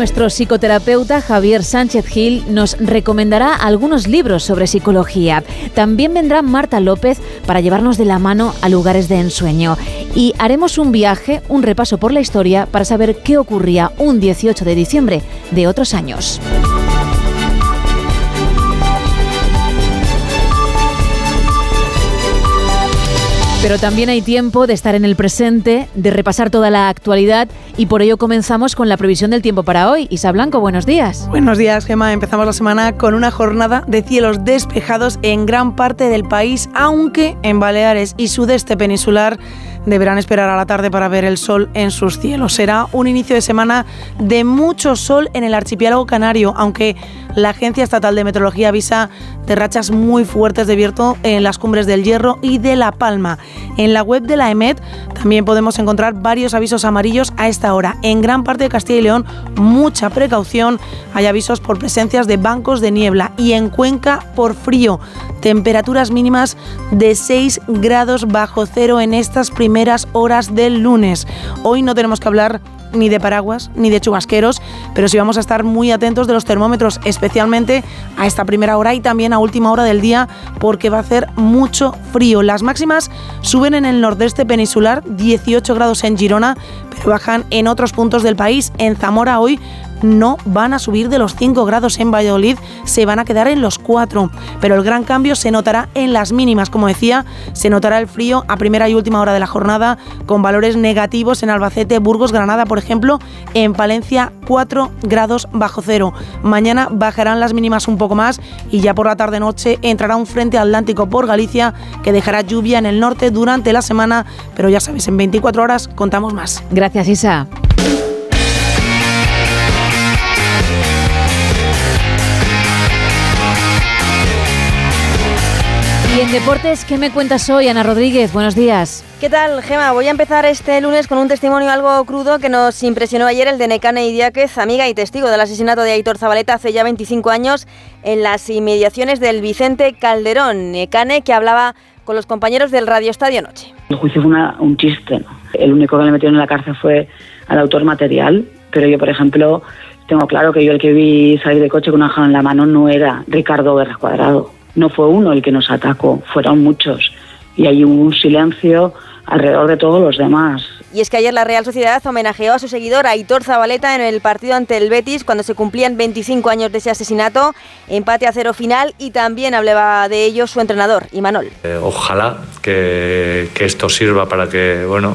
Nuestro psicoterapeuta Javier Sánchez Gil nos recomendará algunos libros sobre psicología. También vendrá Marta López para llevarnos de la mano a lugares de ensueño. Y haremos un viaje, un repaso por la historia para saber qué ocurría un 18 de diciembre de otros años. Pero también hay tiempo de estar en el presente, de repasar toda la actualidad y por ello comenzamos con la previsión del tiempo para hoy. Isa Blanco, buenos días. Buenos días, Gemma. Empezamos la semana con una jornada de cielos despejados en gran parte del país, aunque en Baleares y sudeste peninsular deberán esperar a la tarde para ver el sol en sus cielos. Será un inicio de semana de mucho sol en el archipiélago canario, aunque la Agencia Estatal de Meteorología avisa de rachas muy fuertes de viento en las cumbres del Hierro y de La Palma. En la web de la EMET también podemos encontrar varios avisos amarillos a esta hora. En gran parte de Castilla y León, mucha precaución. Hay avisos por presencias de bancos de niebla y en Cuenca por frío. Temperaturas mínimas de 6 grados bajo cero en estas primeras horas del lunes. Hoy no tenemos que hablar ni de paraguas ni de chubasqueros, pero sí vamos a estar muy atentos de los termómetros, especialmente a esta primera hora y también a última hora del día, porque va a hacer mucho frío. Las máximas suben en el nordeste peninsular, 18 grados en Girona, bajan en otros puntos del país. En Zamora hoy no van a subir de los 5 grados en Valladolid, se van a quedar en los 4. Pero el gran cambio se notará en las mínimas, como decía, se notará el frío a primera y última hora de la jornada, con valores negativos en Albacete, Burgos, Granada, por ejemplo, en Palencia 4 grados bajo cero. Mañana bajarán las mínimas un poco más y ya por la tarde-noche entrará un frente atlántico por Galicia que dejará lluvia en el norte durante la semana, pero ya sabes, en 24 horas contamos más. Gracias, Isa. Y en deportes, ¿qué me cuentas hoy, Ana Rodríguez? Buenos días. ¿Qué tal, Gema? Voy a empezar este lunes con un testimonio algo crudo que nos impresionó ayer el de Necane Idiáquez, amiga y testigo del asesinato de Aitor Zabaleta hace ya 25 años en las inmediaciones del Vicente Calderón. Necane que hablaba con los compañeros del Radio Estadio Noche. El juicio fue un chiste. El único que le metieron en la cárcel fue al autor material, pero yo, por ejemplo, tengo claro que yo el que vi salir de coche con una jala en la mano no era Ricardo Guerra Cuadrado no fue uno el que nos atacó, fueron muchos. Y hay un silencio alrededor de todos los demás. Y es que ayer la Real Sociedad homenajeó a su seguidor Aitor Zabaleta en el partido ante el Betis cuando se cumplían 25 años de ese asesinato, empate a cero final y también hablaba de ello su entrenador, Imanol. Eh, ojalá que, esto sirva para que bueno,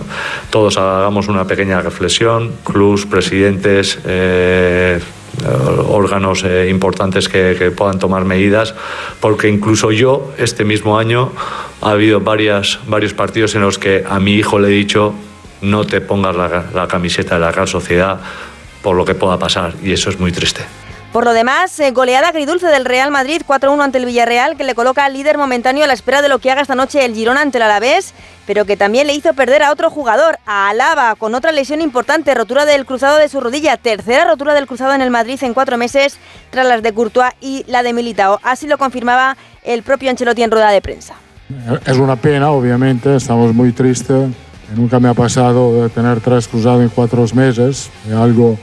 todos hagamos una pequeña reflexión, clubs, presidentes, eh, órganos eh, importantes que, puedan tomar medidas, porque incluso yo este mismo año ha habido varios partidos en los que a mi hijo le he dicho no te pongas la, la camiseta de la Real Sociedad por lo que pueda pasar y eso es muy triste. Por lo demás, eh, goleada agridulce del Real Madrid 4-1 ante el Villarreal, que le coloca al líder momentáneo a la espera de lo que haga esta noche el Girona ante el Alavés, pero que también le hizo perder a otro jugador, a Alaba, con otra lesión importante, rotura del cruzado de su rodilla, tercera rotura del cruzado en el Madrid en cuatro meses, tras las de Courtois y la de Militao. Así lo confirmaba el propio Ancelotti en rueda de prensa. Es una pena, obviamente, estamos muy tristes. Nunca me ha pasado de tener tres cruzados en cuatro meses, algo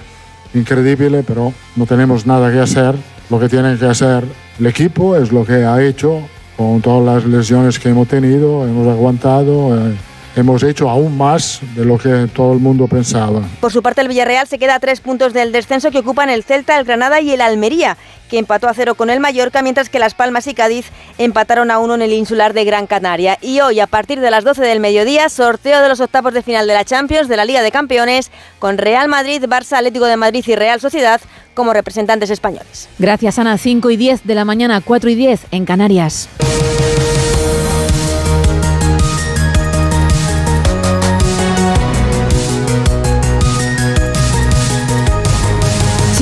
increíble, pero no tenemos nada que hacer. Lo que tiene que hacer el equipo es lo que ha hecho con todas las lesiones que hemos tenido, hemos aguantado. Eh, hemos hecho aún más de lo que todo el mundo pensaba. Por su parte, el Villarreal se queda a tres puntos del descenso que ocupan el Celta, el Granada y el Almería, que empató a cero con el Mallorca, mientras que Las Palmas y Cádiz empataron a uno en el insular de Gran Canaria. Y hoy, a partir de las 12 del mediodía, sorteo de los octavos de final de la Champions de la Liga de Campeones, con Real Madrid, Barça, Atlético de Madrid y Real Sociedad como representantes españoles. Gracias, Ana. 5 y 10 de la mañana, 4 y 10 en Canarias.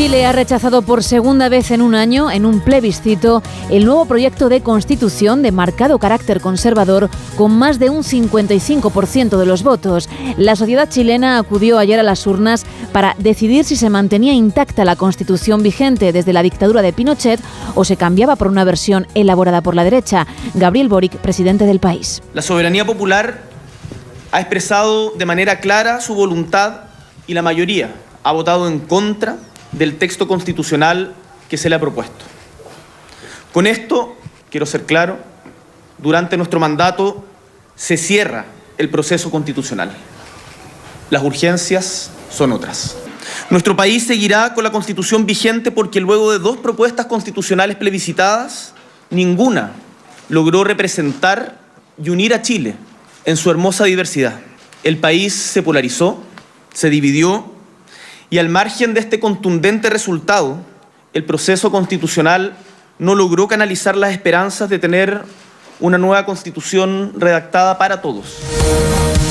Chile ha rechazado por segunda vez en un año, en un plebiscito, el nuevo proyecto de constitución de marcado carácter conservador con más de un 55% de los votos. La sociedad chilena acudió ayer a las urnas para decidir si se mantenía intacta la constitución vigente desde la dictadura de Pinochet o se cambiaba por una versión elaborada por la derecha. Gabriel Boric, presidente del país. La soberanía popular ha expresado de manera clara su voluntad y la mayoría ha votado en contra del texto constitucional que se le ha propuesto. Con esto, quiero ser claro, durante nuestro mandato se cierra el proceso constitucional. Las urgencias son otras. Nuestro país seguirá con la constitución vigente porque luego de dos propuestas constitucionales plebiscitadas, ninguna logró representar y unir a Chile en su hermosa diversidad. El país se polarizó, se dividió y al margen de este contundente resultado, el proceso constitucional no logró canalizar las esperanzas de tener una nueva constitución redactada para todos.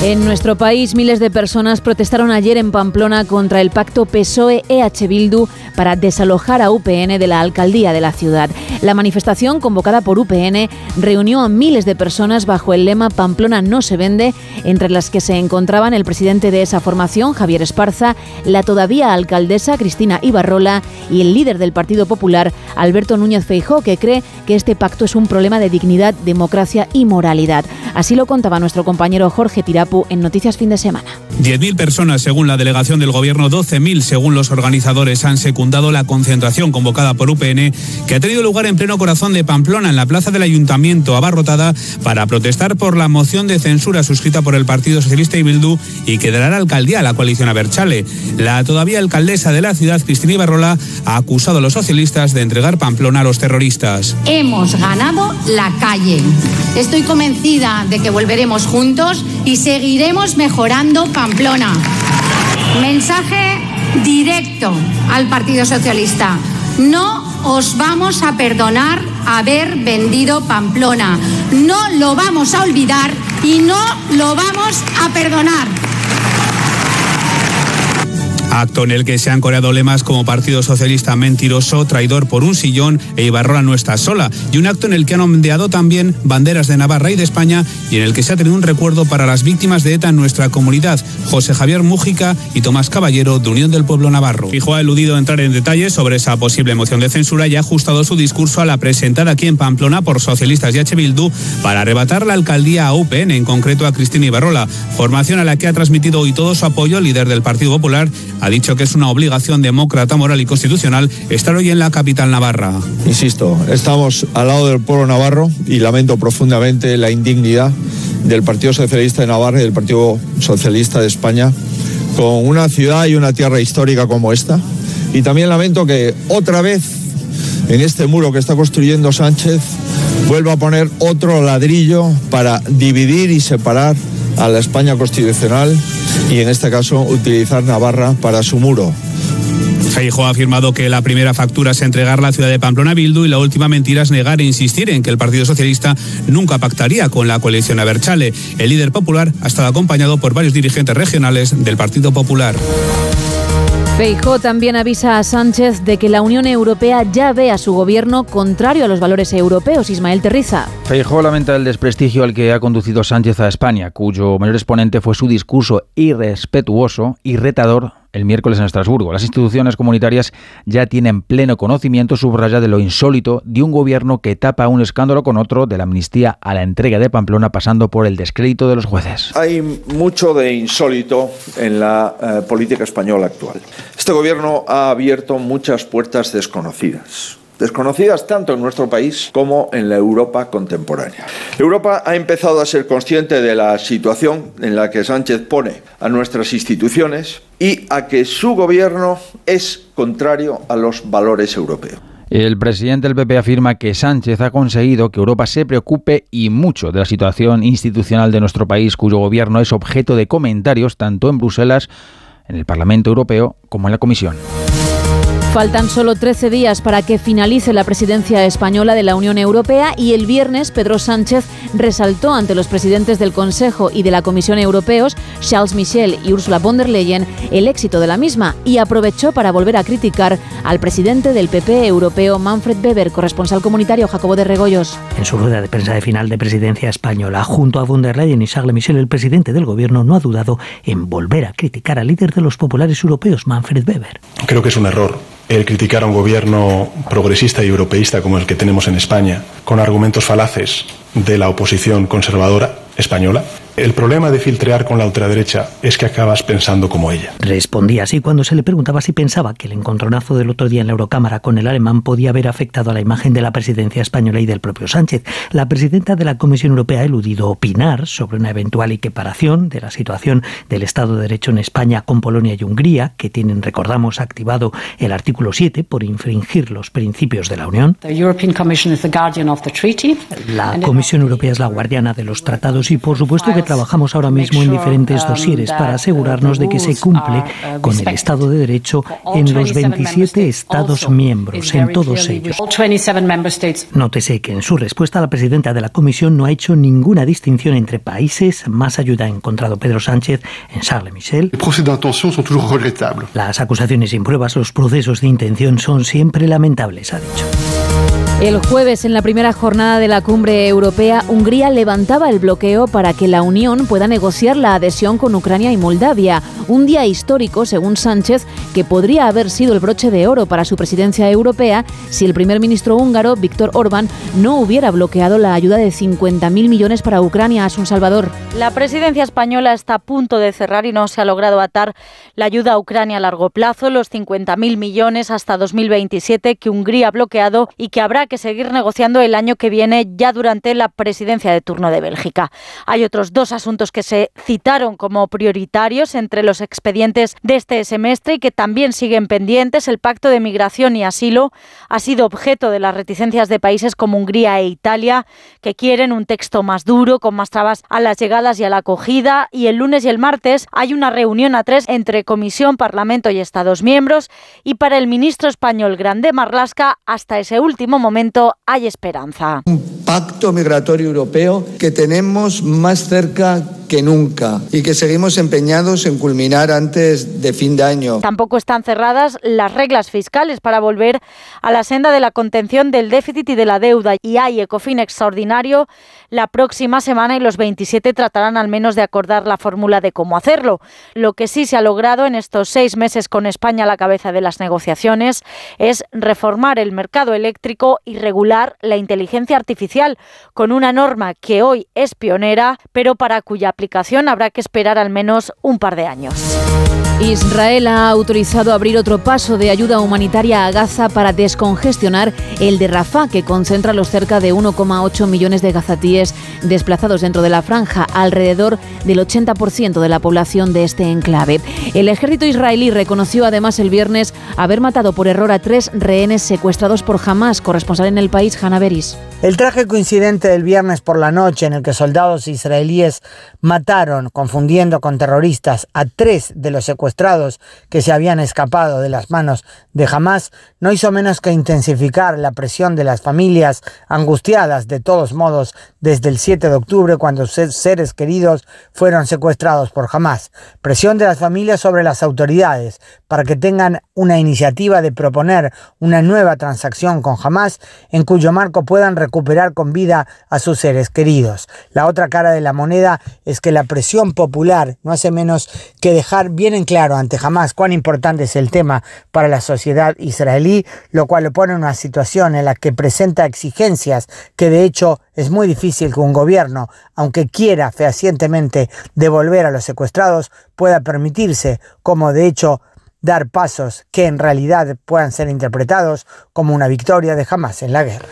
En nuestro país, miles de personas protestaron ayer en Pamplona contra el pacto PSOE-EH Bildu para desalojar a UPN de la alcaldía de la ciudad. La manifestación, convocada por UPN, reunió a miles de personas bajo el lema Pamplona no se vende, entre las que se encontraban el presidente de esa formación, Javier Esparza, la todavía alcaldesa Cristina Ibarrola y el líder del Partido Popular, Alberto Núñez Feijó, que cree que este pacto es un problema de dignidad, democracia y moralidad. Así lo contaba nuestro compañero Jorge En Noticias Fin de Semana. 10.000 personas según la delegación del Gobierno, 12.000 según los organizadores han secundado la concentración convocada por UPN que ha tenido lugar en pleno corazón de Pamplona, en la plaza del Ayuntamiento, abarrotada para protestar por la moción de censura suscrita por el Partido Socialista y Bildu y que dará la alcaldía a la coalición Aberchale. La todavía alcaldesa de la ciudad, Cristina Ibarrola, ha acusado a los socialistas de entregar Pamplona a los terroristas. Hemos ganado la calle. Estoy convencida de que volveremos juntos y seguiremos mejorando Pamplona. Mensaje directo al Partido Socialista. No os vamos a perdonar haber vendido Pamplona. No lo vamos a olvidar y no lo vamos a perdonar. Acto en el que se han coreado lemas como Partido Socialista mentiroso, traidor por un sillón e Ibarrola no está sola. Y un acto en el que han ondeado también banderas de Navarra y de España y en el que se ha tenido un recuerdo para las víctimas de ETA en nuestra comunidad, José Javier Mújica y Tomás Caballero de Unión del Pueblo Navarro. Fijo ha eludido entrar en detalles sobre esa posible moción de censura y ha ajustado su discurso a la presentada aquí en Pamplona por socialistas y H. Bildu para arrebatar la alcaldía a UPN, en concreto a Cristina Ibarrola, formación a la que ha transmitido hoy todo su apoyo el líder del Partido Popular ha dicho que es una obligación demócrata, moral y constitucional estar hoy en la capital navarra. Insisto, estamos al lado del pueblo navarro y lamento profundamente la indignidad del Partido Socialista de Navarra y del Partido Socialista de España con una ciudad y una tierra histórica como esta. Y también lamento que otra vez en este muro que está construyendo Sánchez vuelva a poner otro ladrillo para dividir y separar a la España constitucional y en este caso utilizar Navarra para su muro. Feijo ha afirmado que la primera factura es entregar la ciudad de Pamplona a Bildu y la última mentira es negar e insistir en que el Partido Socialista nunca pactaría con la coalición Aberchale. El líder popular ha estado acompañado por varios dirigentes regionales del Partido Popular. Feijó también avisa a Sánchez de que la Unión Europea ya ve a su gobierno contrario a los valores europeos. Ismael Terriza. Feijó lamenta el desprestigio al que ha conducido Sánchez a España, cuyo mayor exponente fue su discurso irrespetuoso y retador el miércoles en Estrasburgo. Las instituciones comunitarias ya tienen pleno conocimiento, subraya, de lo insólito de un gobierno que tapa un escándalo con otro, de la amnistía a la entrega de Pamplona, pasando por el descrédito de los jueces. Hay mucho de insólito en la eh, política española actual. Este gobierno ha abierto muchas puertas desconocidas desconocidas tanto en nuestro país como en la Europa contemporánea. Europa ha empezado a ser consciente de la situación en la que Sánchez pone a nuestras instituciones y a que su gobierno es contrario a los valores europeos. El presidente del PP afirma que Sánchez ha conseguido que Europa se preocupe y mucho de la situación institucional de nuestro país, cuyo gobierno es objeto de comentarios tanto en Bruselas, en el Parlamento Europeo, como en la Comisión. Faltan solo 13 días para que finalice la presidencia española de la Unión Europea y el viernes Pedro Sánchez resaltó ante los presidentes del Consejo y de la Comisión Europeos, Charles Michel y Ursula von der Leyen, el éxito de la misma y aprovechó para volver a criticar al presidente del PP europeo, Manfred Weber, corresponsal comunitario Jacobo de Regoyos. En su rueda de prensa de final de presidencia española, junto a von der Leyen y Charles Michel, el presidente del gobierno no ha dudado en volver a criticar al líder de los populares europeos, Manfred Weber. Creo que es un error el criticar a un gobierno progresista y europeísta como el que tenemos en España, con argumentos falaces de la oposición conservadora española, el problema de filtrear con la ultraderecha es que acabas pensando como ella. Respondía así cuando se le preguntaba si pensaba que el encontronazo del otro día en la Eurocámara con el alemán podía haber afectado a la imagen de la presidencia española y del propio Sánchez. La presidenta de la Comisión Europea ha eludido opinar sobre una eventual equiparación de la situación del Estado de Derecho en España con Polonia y Hungría, que tienen, recordamos, activado el artículo 7 por infringir los principios de la Unión. La Comisión Europea es la guardiana de los tratados y, por supuesto, que trabajamos ahora mismo en diferentes dosieres para asegurarnos de que se cumple con el Estado de Derecho en los 27 Estados miembros, en todos ellos. Nótese que en su respuesta la presidenta de la Comisión no ha hecho ninguna distinción entre países. Más ayuda ha encontrado Pedro Sánchez en Charles Michel. Las acusaciones sin pruebas, los procesos de intención son siempre lamentables, ha dicho. El jueves, en la primera jornada de la cumbre europea, Hungría levantaba el bloqueo para que la Unión pueda negociar la adhesión con Ucrania y Moldavia. Un día histórico, según Sánchez, que podría haber sido el broche de oro para su presidencia europea si el primer ministro húngaro, Víctor Orbán, no hubiera bloqueado la ayuda de 50.000 millones para Ucrania a Sun Salvador. La presidencia española está a punto de cerrar y no se ha logrado atar la ayuda a Ucrania a largo plazo, los 50.000 millones hasta 2027 que Hungría ha bloqueado y que habrá que seguir negociando el año que viene ya durante la presidencia de turno de Bélgica. Hay otros dos asuntos que se citaron como prioritarios entre los expedientes de este semestre y que también siguen pendientes. El pacto de migración y asilo ha sido objeto de las reticencias de países como Hungría e Italia, que quieren un texto más duro, con más trabas a las llegadas y a la acogida. Y el lunes y el martes hay una reunión a tres entre Comisión, Parlamento y Estados miembros. Y para el ministro español Grande Marlasca, hasta ese último momento, hay esperanza. Pacto migratorio europeo que tenemos más cerca que nunca y que seguimos empeñados en culminar antes de fin de año. Tampoco están cerradas las reglas fiscales para volver a la senda de la contención del déficit y de la deuda y hay ECOFIN extraordinario la próxima semana y los 27 tratarán al menos de acordar la fórmula de cómo hacerlo. Lo que sí se ha logrado en estos seis meses con España a la cabeza de las negociaciones es reformar el mercado eléctrico y regular la inteligencia artificial con una norma que hoy es pionera, pero para cuya aplicación habrá que esperar al menos un par de años. Israel ha autorizado abrir otro paso de ayuda humanitaria a Gaza para descongestionar el de Rafah, que concentra los cerca de 1,8 millones de gazatíes desplazados dentro de la franja, alrededor del 80% de la población de este enclave. El ejército israelí reconoció además el viernes haber matado por error a tres rehenes secuestrados por Hamas, corresponsal en el país, Hanna Beris. El trágico incidente del viernes por la noche en el que soldados israelíes mataron, confundiendo con terroristas, a tres de los secuestrados que se habían escapado de las manos de Hamas, no hizo menos que intensificar la presión de las familias angustiadas de todos modos desde el 7 de octubre cuando sus seres queridos fueron secuestrados por Hamas. Presión de las familias sobre las autoridades para que tengan una iniciativa de proponer una nueva transacción con Hamas en cuyo marco puedan recuperar con vida a sus seres queridos. La otra cara de la moneda es que la presión popular no hace menos que dejar bien en claro ante Hamas cuán importante es el tema para la sociedad israelí, lo cual lo pone en una situación en la que presenta exigencias que de hecho es muy difícil que un gobierno, aunque quiera fehacientemente devolver a los secuestrados, pueda permitirse, como de hecho dar pasos que en realidad puedan ser interpretados como una victoria de Hamas en la guerra.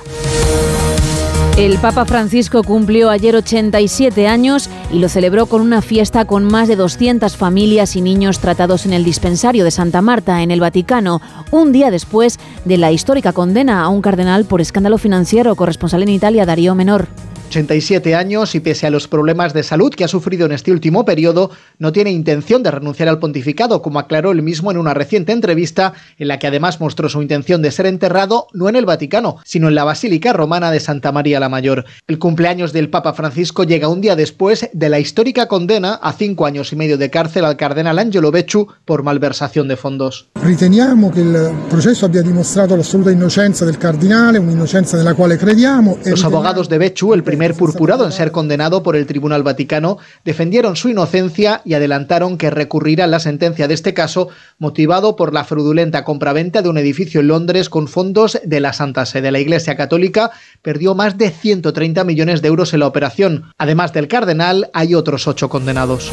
El Papa Francisco cumplió ayer 87 años y lo celebró con una fiesta con más de 200 familias y niños tratados en el dispensario de Santa Marta, en el Vaticano, un día después de la histórica condena a un cardenal por escándalo financiero, corresponsal en Italia, Darío Menor. 87 años y pese a los problemas de salud que ha sufrido en este último periodo, no tiene intención de renunciar al pontificado, como aclaró él mismo en una reciente entrevista en la que además mostró su intención de ser enterrado no en el Vaticano, sino en la Basílica Romana de Santa María la Mayor. El cumpleaños del Papa Francisco llega un día después de la histórica condena a cinco años y medio de cárcel al cardenal Angelo Becciu por malversación de fondos. Riteniamo que el proceso había demostrado la absoluta inocencia del cardinale, una inocencia de la cual crediamo. Los abogados de Becciu, el primer purpurado en ser condenado por el Tribunal Vaticano, defendieron su inocencia y adelantaron que recurrirán la sentencia de este caso motivado por la fraudulenta compraventa de un edificio en Londres con fondos de la Santa Sede. La Iglesia Católica perdió más de 130 millones de euros en la operación. Además del cardenal, hay otros ocho condenados.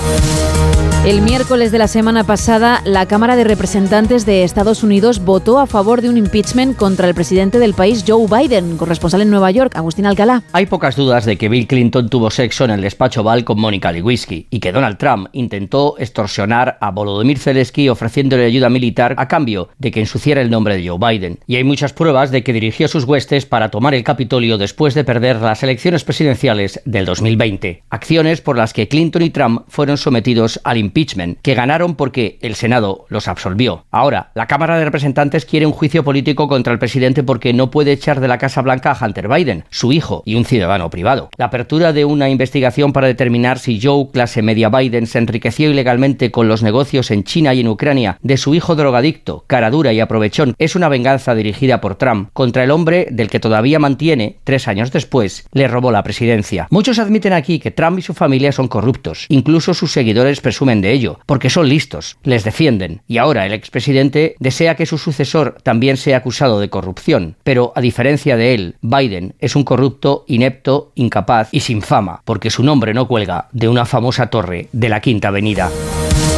El miércoles de la semana pasada, la Cámara de Representantes de Estados Unidos votó a favor de un impeachment contra el presidente del país, Joe Biden, corresponsal en Nueva York, Agustín Alcalá. Hay pocas dudas de que Bill Clinton tuvo sexo en el despacho Val con Mónica Lewinsky y que Donald Trump intentó extorsionar a Volodymyr Zelensky ofreciéndole ayuda militar a cambio de que ensuciara el nombre de Joe Biden. Y hay muchas pruebas de que dirigió sus huestes para tomar el Capitolio después de perder las elecciones presidenciales del 2020. Acciones por las que Clinton y Trump fueron sometidos al impeachment impeachment, que ganaron porque el Senado los absolvió. Ahora, la Cámara de Representantes quiere un juicio político contra el presidente porque no puede echar de la Casa Blanca a Hunter Biden, su hijo y un ciudadano privado. La apertura de una investigación para determinar si Joe, clase media Biden, se enriqueció ilegalmente con los negocios en China y en Ucrania de su hijo drogadicto, caradura y aprovechón, es una venganza dirigida por Trump contra el hombre del que todavía mantiene, tres años después, le robó la presidencia. Muchos admiten aquí que Trump y su familia son corruptos, incluso sus seguidores presumen de ello, porque son listos, les defienden, y ahora el expresidente desea que su sucesor también sea acusado de corrupción. Pero, a diferencia de él, Biden es un corrupto, inepto, incapaz y sin fama, porque su nombre no cuelga de una famosa torre de la Quinta Avenida.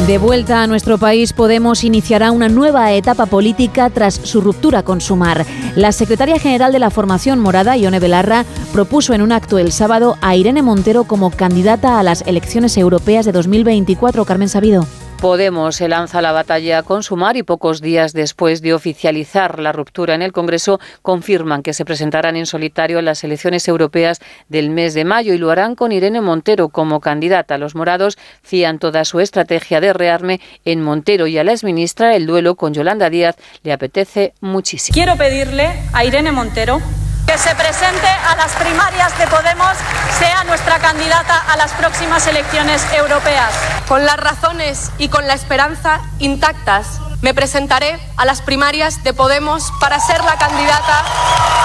De vuelta a nuestro país, Podemos iniciará una nueva etapa política tras su ruptura con Sumar. La secretaria general de la formación morada, Ione Belarra, propuso en un acto el sábado a Irene Montero como candidata a las elecciones europeas de 2024. Carmen Sabido. Podemos se lanza la batalla con Sumar y pocos días después de oficializar la ruptura en el Congreso confirman que se presentarán en solitario en las elecciones europeas del mes de mayo y lo harán con Irene Montero como candidata. Los morados fían toda su estrategia de rearme en Montero y a la exministra el duelo con Yolanda Díaz le apetece muchísimo. Quiero pedirle a Irene Montero que se presente a las primarias de Podemos, sea nuestra candidata a las próximas elecciones europeas. Con las razones y con la esperanza intactas, me presentaré a las primarias de Podemos para ser la candidata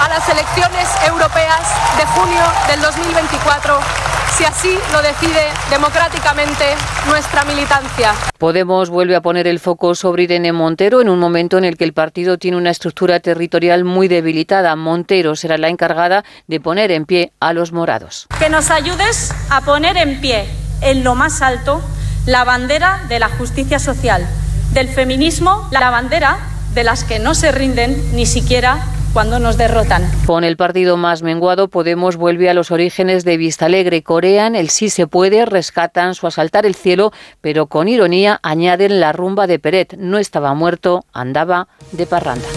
a las elecciones europeas de junio del 2024, si así lo decide democráticamente nuestra militancia. Podemos vuelve a poner el foco sobre Irene Montero en un momento en el que el partido tiene una estructura territorial muy debilitada. Montero será la encargada de poner en pie a los morados. Que nos ayudes a poner en pie, en lo más alto, la bandera de la justicia social, del feminismo, la bandera de las que no se rinden ni siquiera cuando nos derrotan. Con el partido más menguado, Podemos vuelve a los orígenes de Vista Alegre. Corean el sí se puede, rescatan su asaltar el cielo, pero con ironía añaden la rumba de Peret. No estaba muerto, andaba de parranda.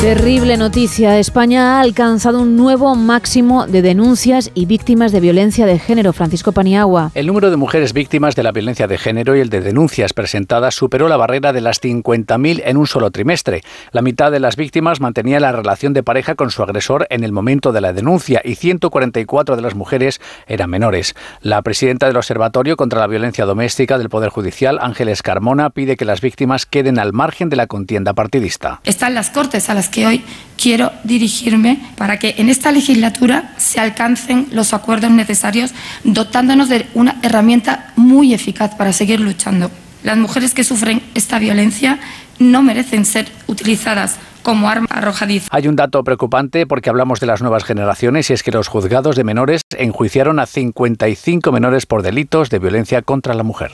Terrible noticia. España ha alcanzado un nuevo máximo de denuncias y víctimas de violencia de género. Francisco Paniagua. El número de mujeres víctimas de la violencia de género y el de denuncias presentadas superó la barrera de las 50.000 en un solo trimestre. La mitad de las víctimas mantenía la relación de pareja con su agresor en el momento de la denuncia y 144 de las mujeres eran menores. La presidenta del Observatorio contra la Violencia Doméstica del Poder Judicial, Ángeles Carmona, pide que las víctimas queden al margen de la contienda partidista. Están las cortes a que hoy quiero dirigirme para que en esta legislatura se alcancen los acuerdos necesarios, dotándonos de una herramienta muy eficaz para seguir luchando. Las mujeres que sufren esta violencia no merecen ser utilizadas como arma arrojadiza. Hay un dato preocupante porque hablamos de las nuevas generaciones y es que los juzgados de menores enjuiciaron a 55 menores por delitos de violencia contra la mujer.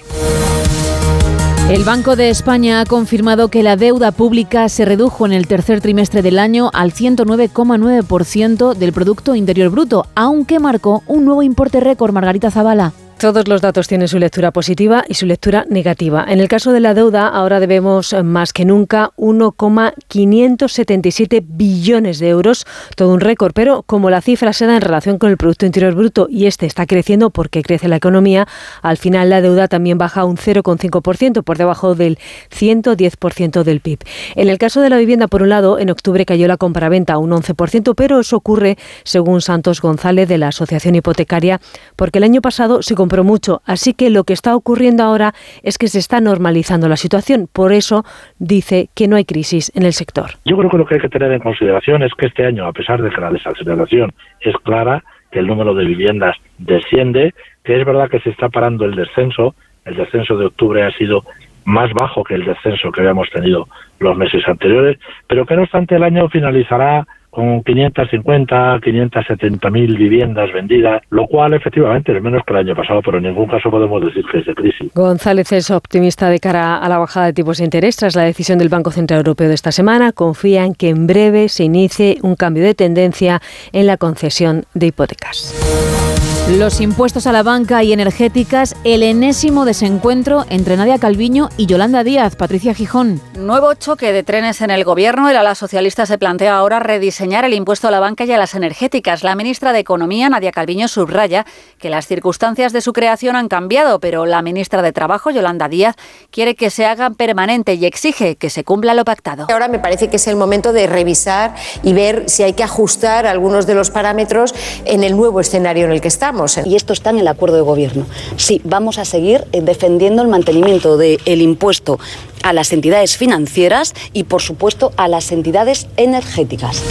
El Banco de España ha confirmado que la deuda pública se redujo en el tercer trimestre del año al 109,9% del Producto Interior Bruto, aunque marcó un nuevo importe récord, Margarita Zavala. Todos los datos tienen su lectura positiva y su lectura negativa. En el caso de la deuda, ahora debemos eh, más que nunca 1,577 billones de euros, todo un récord, pero como la cifra se da en relación con el Producto Interior Bruto y este está creciendo porque crece la economía, al final la deuda también baja un 0,5% por debajo del 110% del PIB. En el caso de la vivienda, por un lado, en octubre cayó la compraventa un 11%, pero eso ocurre, según Santos González de la Asociación Hipotecaria, porque el año pasado se compró mucho. Así que lo que está ocurriendo ahora es que se está normalizando la situación. Por eso dice que no hay crisis en el sector. Yo creo que lo que hay que tener en consideración es que este año, a pesar de que la desaceleración es clara, que el número de viviendas desciende, que es verdad que se está parando el descenso. El descenso de octubre ha sido más bajo que el descenso que habíamos tenido los meses anteriores, pero que no obstante el año finalizará con 550, 570 mil viviendas vendidas, lo cual efectivamente es menos que el año pasado, pero en ningún caso podemos decir que es de crisis. González es optimista de cara a la bajada de tipos de interés tras la decisión del Banco Central Europeo de esta semana. Confía en que en breve se inicie un cambio de tendencia en la concesión de hipotecas. Los impuestos a la banca y energéticas, el enésimo desencuentro entre Nadia Calviño y Yolanda Díaz. Patricia Gijón. Nuevo choque de trenes en el gobierno. El ala socialista se plantea ahora rediseñar el impuesto a la banca y a las energéticas. La ministra de Economía, Nadia Calviño, subraya que las circunstancias de su creación han cambiado, pero la ministra de Trabajo, Yolanda Díaz, quiere que se hagan permanente y exige que se cumpla lo pactado. Ahora me parece que es el momento de revisar y ver si hay que ajustar algunos de los parámetros en el nuevo escenario en el que estamos. Y esto está en el acuerdo de gobierno. Sí, vamos a seguir eh, defendiendo el mantenimiento del impuesto a las entidades financieras y, por supuesto, a las entidades energéticas.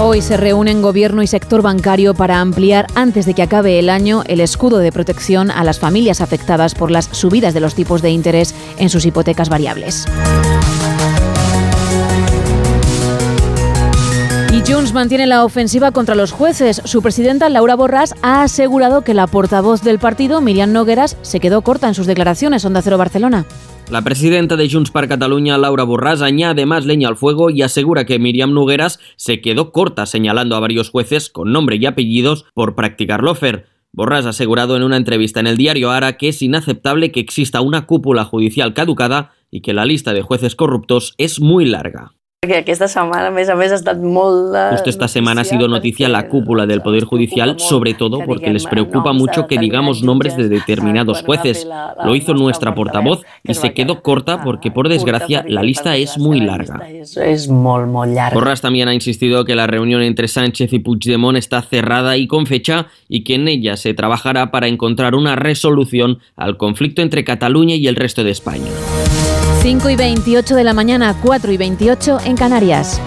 Hoy se reúnen gobierno y sector bancario para ampliar antes de que acabe el año el escudo de protección a las familias afectadas por las subidas de los tipos de interés en sus hipotecas variables. Junts mantiene la ofensiva contra los jueces. Su presidenta, Laura Borràs, ha asegurado que la portavoz del partido, Miriam Nogueras, se quedó corta en sus declaraciones. Onda Cero Barcelona. La presidenta de Junts per Cataluña, Laura Borràs, añade más leña al fuego y asegura que Miriam Nogueras se quedó corta señalando a varios jueces con nombre y apellidos por practicar lofer. Borràs ha asegurado en una entrevista en el diario Ara que es inaceptable que exista una cúpula judicial caducada y que la lista de jueces corruptos es muy larga. Que aquesta setmana, a més a més, ha estat molt de Justo esta semana ha sido noticia la cúpula del Poder Judicial, sobre todo porque les preocupa mucho que digamos nombres de determinados jueces. Lo hizo nuestra portavoz y se quedó corta porque, por desgracia, la lista es muy larga. Borras también ha insistido que la reunión entre Sánchez y Puigdemont está cerrada y con fecha y que en ella se trabajará para encontrar una resolución al conflicto entre Cataluña y el resto de España. 5 y 28 de la mañana, 4 y 28 en Canarias.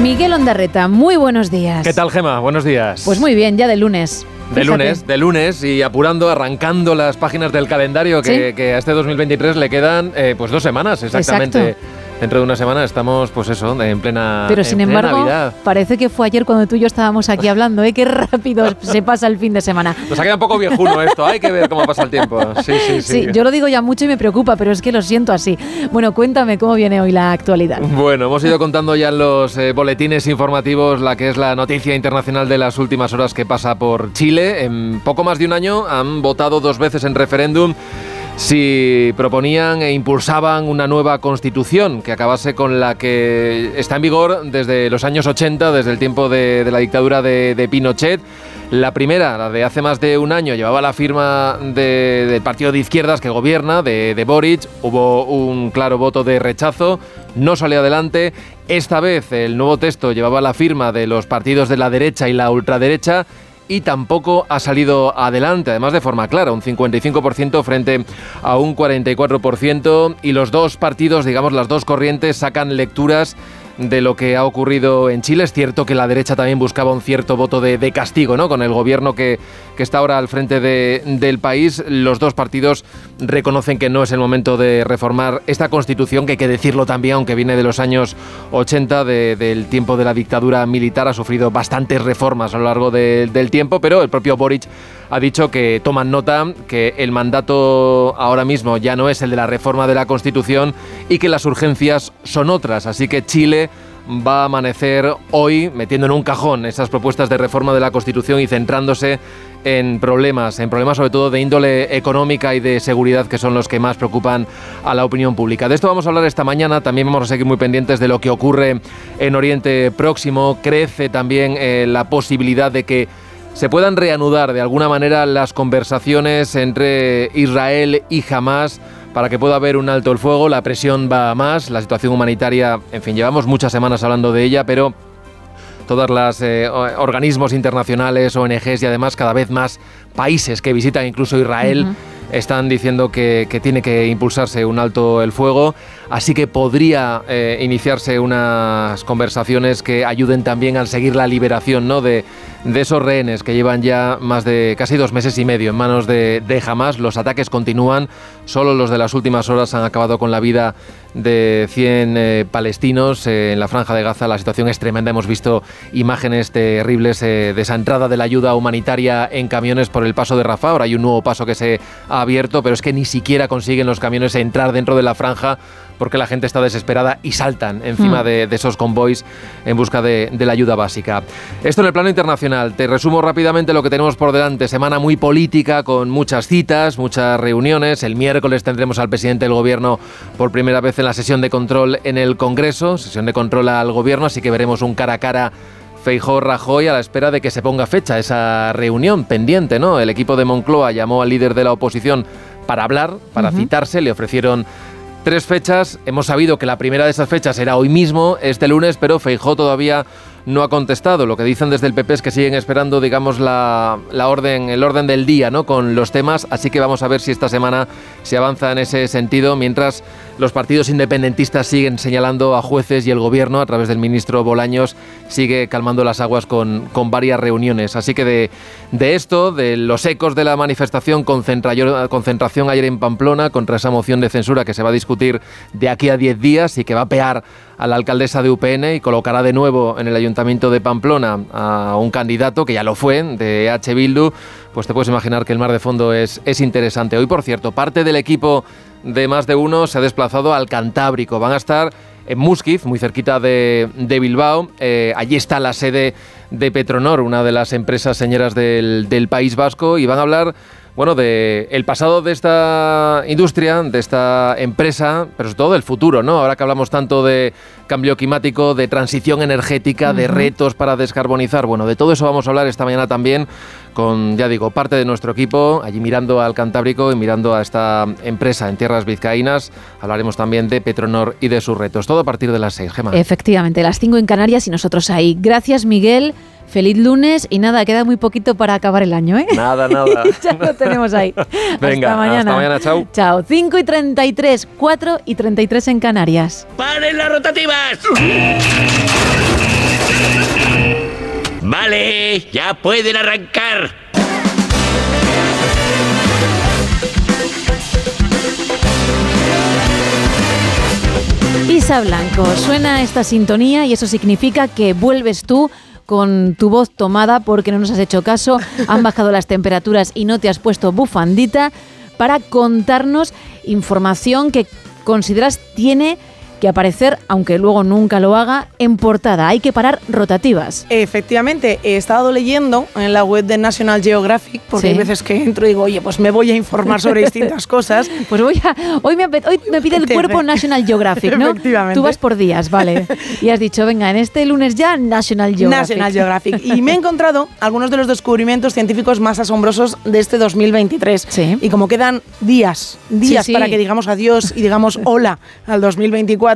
Miguel Ondarreta, muy buenos días. ¿Qué tal, Gema? Buenos días. Pues muy bien, ya de lunes. De Fíjate. lunes, de lunes y apurando, arrancando las páginas del calendario que, Sí. que a este 2023 le quedan eh, pues dos semanas exactamente. Exacto. Dentro de una semana estamos, pues eso, en plena, Pero en sin plena embargo, Navidad. parece que fue ayer cuando tú y yo estábamos aquí hablando, ¿eh? Qué rápido se pasa el fin de semana. Nos ha quedado un poco viejuno esto, hay que ver cómo pasa el tiempo. Sí, sí, sí. Sí, yo lo digo ya mucho y me preocupa, pero es que lo siento así. Bueno, cuéntame cómo viene hoy la actualidad. Bueno, hemos ido contando ya en los eh, boletines informativos la que es la noticia internacional de las últimas horas que pasa por Chile. En poco más de un año han votado dos veces en referéndum si proponían e impulsaban una nueva constitución que acabase con la que está en vigor desde los años 80, desde el tiempo de, la dictadura de, Pinochet. La primera, la de hace más de un año, llevaba la firma de- del partido de izquierdas que gobierna, de, de Boric. Hubo un claro voto de rechazo, no salió adelante. Esta vez el nuevo texto llevaba la firma de los partidos de la derecha y la ultraderecha y tampoco ha salido adelante, además de forma clara, un 55% frente a un 44% y los dos partidos, digamos las dos corrientes, sacan lecturas de lo que ha ocurrido en Chile. Es cierto que la derecha también buscaba un cierto voto de, castigo, ¿no? Con el gobierno que, que está ahora al frente de- del país, los dos partidos reconocen que no es el momento de reformar esta constitución, que hay que decirlo también, aunque viene de los años 80, de- del tiempo de la dictadura militar, ha sufrido bastantes reformas a lo largo de- del tiempo, pero el propio Boric ha dicho que toman nota, que el mandato ahora mismo ya no es el de la reforma de la Constitución y que las urgencias son otras. Así que Chile va a amanecer hoy metiendo en un cajón esas propuestas de reforma de la Constitución y centrándose en problemas, en problemas sobre todo de índole económica y de seguridad que son los que más preocupan a la opinión pública. De esto vamos a hablar esta mañana, también vamos a seguir muy pendientes de lo que ocurre en Oriente Próximo, crece también eh, la posibilidad de que se puedan reanudar de alguna manera las conversaciones entre Israel y Hamas para que pueda haber un alto el fuego, la presión va a más, la situación humanitaria, en fin, llevamos muchas semanas hablando de ella, pero todos los eh, organismos internacionales, ONGs y además cada vez más países que visitan incluso Israel están diciendo que, tiene que impulsarse un alto el fuego, así que podría eh, iniciarse unas conversaciones que ayuden también al seguir la liberación ¿no? de, de esos rehenes que llevan ya más de casi dos meses y medio en manos de, de Hamas. Los ataques continúan, solo los de las últimas horas han acabado con la vida de 100 eh, palestinos eh, en la franja de Gaza. La situación es tremenda. Hemos visto imágenes terribles de esa entrada de la ayuda humanitaria en camiones por el paso de Rafah. Ahora hay un nuevo paso que se ha abierto, pero es que ni siquiera consiguen los camiones entrar dentro de la franja porque la gente está desesperada y saltan encima mm. de, esos convoys en busca de, la ayuda básica. Esto en el plano internacional. Te resumo rápidamente lo que tenemos por delante. Semana muy política, con muchas citas, muchas reuniones. El miércoles tendremos al presidente del gobierno por primera vez en la sesión de control en el Congreso, sesión de control al gobierno, así que veremos un cara a cara Feijó Rajoy a la espera de que se ponga fecha esa reunión pendiente, ¿no? El equipo de Moncloa llamó al líder de la oposición para hablar, para citarse, le ofrecieron tres fechas. Hemos sabido que la primera de esas fechas era hoy mismo, este lunes, pero Feijó todavía no ha contestado. Lo que dicen desde el PP es que siguen esperando, digamos, la, orden, el orden del día, ¿no? Con los temas. Así que vamos a ver si esta semana se avanza en ese sentido, mientras los partidos independentistas siguen señalando a jueces y el gobierno, a través del ministro Bolaños, sigue calmando las aguas con, con varias reuniones. Así que de, de, esto, de los ecos de la manifestación, concentración ayer en Pamplona contra esa moción de censura que se va a discutir de aquí a 10 días y que va a pear a la alcaldesa de UPN y colocará de nuevo en el Ayuntamiento de Pamplona a un candidato que ya lo fue, de H. Bildu, pues te puedes imaginar que el mar de fondo es, es interesante. Hoy, por cierto, parte del equipo de más de uno se ha desplazado al Cantábrico. Van a estar en Musquiz, muy cerquita de, Bilbao. Eh, allí está la sede de Petronor, una de las empresas señeras del, del País Vasco, y van a hablar bueno, de el pasado de esta industria, de esta empresa, pero sobre todo del futuro, ¿no? Ahora que hablamos tanto de cambio climático, de transición energética, de retos para descarbonizar, bueno, de todo eso vamos a hablar esta mañana también con, ya digo, parte de nuestro equipo, allí mirando al Cantábrico y mirando a esta empresa en tierras vizcaínas. Hablaremos también de Petronor y de sus retos. Todo a partir de las seis, Gemma. Efectivamente, las cinco en Canarias y nosotros ahí. Gracias, Miguel. Feliz lunes y nada, queda muy poquito para acabar el año, ¿eh? Nada, nada. ya lo tenemos ahí. Venga, hasta mañana. Hasta mañana, chao. Chao. 5 y 33, 4 y 33 en Canarias. ¡Paren las rotativas! Vale, ya pueden arrancar. Isa Blanco, suena esta sintonía y eso significa que vuelves tú con tu voz tomada porque no nos has hecho caso, han bajado las temperaturas y no te has puesto bufandita para contarnos información que consideras tiene que aparecer, aunque luego nunca lo haga, en portada. Hay que parar rotativas. Efectivamente, he estado leyendo en la web de National Geographic, porque hay veces que entro y digo, oye, pues me voy a informar sobre distintas cosas. Pues voy a, hoy, me, hoy me pide el cuerpo National Geographic, ¿no? Efectivamente. Tú vas por días, vale. Y has dicho, venga, en este lunes ya National Geographic. National Geographic. Y me he encontrado algunos de los descubrimientos científicos más asombrosos de este 2023. Sí. Y como quedan días, días para que digamos adiós y digamos hola al 2024,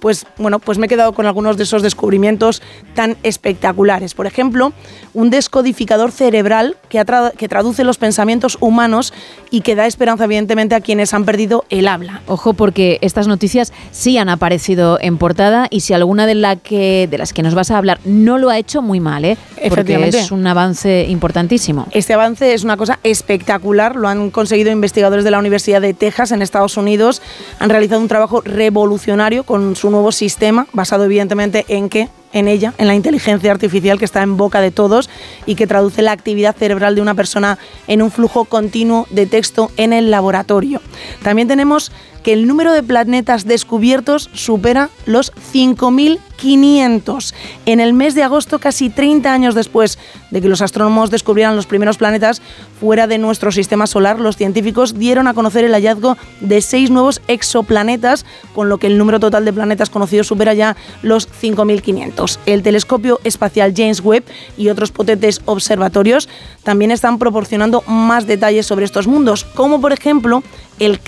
pues bueno, pues me he quedado con algunos de esos descubrimientos tan espectaculares. Por ejemplo, un descodificador cerebral que, que traduce los pensamientos humanos y que da esperanza evidentemente a quienes han perdido el habla. Ojo porque estas noticias sí han aparecido en portada y si alguna de, la que, de las que nos vas a hablar no lo ha hecho muy mal, ¿eh? porque es un avance importantísimo. Este avance es una cosa espectacular, lo han conseguido investigadores de la Universidad de Texas en Estados Unidos, han realizado un trabajo revolucionario con su nuevo sistema, basado evidentemente en que en ella, en la inteligencia artificial que está en boca de todos y que traduce la actividad cerebral de una persona en un flujo continuo de texto en el laboratorio. También tenemos que el número de planetas descubiertos supera los 5.500. En el mes de agosto, casi 30 años después de que los astrónomos descubrieran los primeros planetas fuera de nuestro sistema solar, los científicos dieron a conocer el hallazgo de seis nuevos exoplanetas, con lo que el número total de planetas conocidos supera ya los 5.500. El telescopio espacial James Webb y otros potentes observatorios también están proporcionando más detalles sobre estos mundos, como por ejemplo el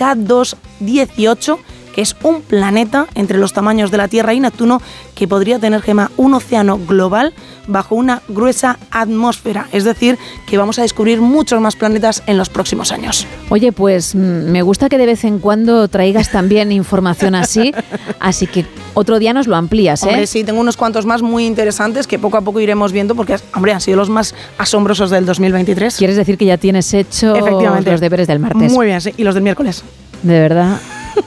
K218, que es un planeta entre los tamaños de la Tierra y Neptuno que podría tener gema un océano global bajo una gruesa atmósfera, es decir, que vamos a descubrir muchos más planetas en los próximos años. Oye, pues mm, me gusta que de vez en cuando traigas también información así, así que otro día nos lo amplías, ¿eh? Hombre, sí, tengo unos cuantos más muy interesantes que poco a poco iremos viendo porque, hombre, han sido los más asombrosos del 2023. ¿Quieres decir que ya tienes hecho los deberes del martes? Muy bien, sí, y los del miércoles. De verdad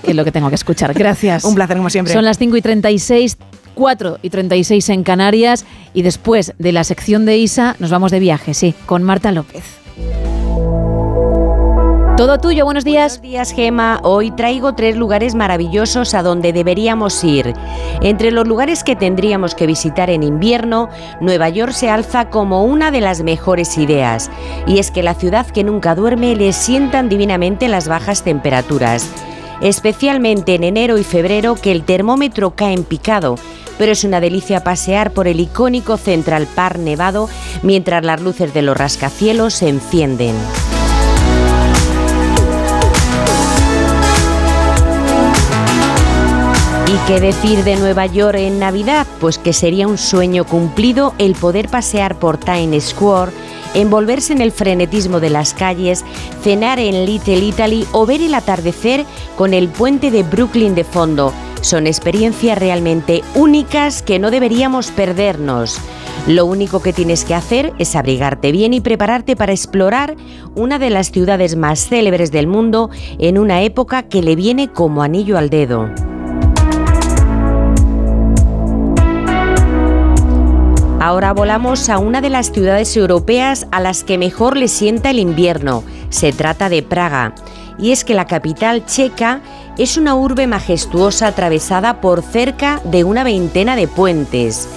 que es lo que tengo que escuchar. Gracias. Un placer, como siempre. Son las 5 y 36. 4 y 36 en Canarias y después de la sección de ISA nos vamos de viaje, sí, con Marta López. Todo tuyo, buenos días. Buenos días, Gema. Hoy traigo tres lugares maravillosos a donde deberíamos ir. Entre los lugares que tendríamos que visitar en invierno, Nueva York se alza como una de las mejores ideas. Y es que la ciudad que nunca duerme le sientan divinamente las bajas temperaturas. Especialmente en enero y febrero que el termómetro cae en picado pero es una delicia pasear por el icónico Central Park nevado mientras las luces de los rascacielos se encienden. ¿Y qué decir de Nueva York en Navidad? Pues que sería un sueño cumplido el poder pasear por Times Square, envolverse en el frenetismo de las calles, cenar en Little Italy o ver el atardecer con el puente de Brooklyn de fondo. Son experiencias realmente únicas que no deberíamos perdernos. Lo único que tienes que hacer es abrigarte bien y prepararte para explorar una de las ciudades más célebres del mundo en una época que le viene como anillo al dedo. Ahora volamos a una de las ciudades europeas a las que mejor le sienta el invierno. Se trata de Praga. Y es que la capital checa es una urbe majestuosa atravesada por cerca de una veintena de puentes.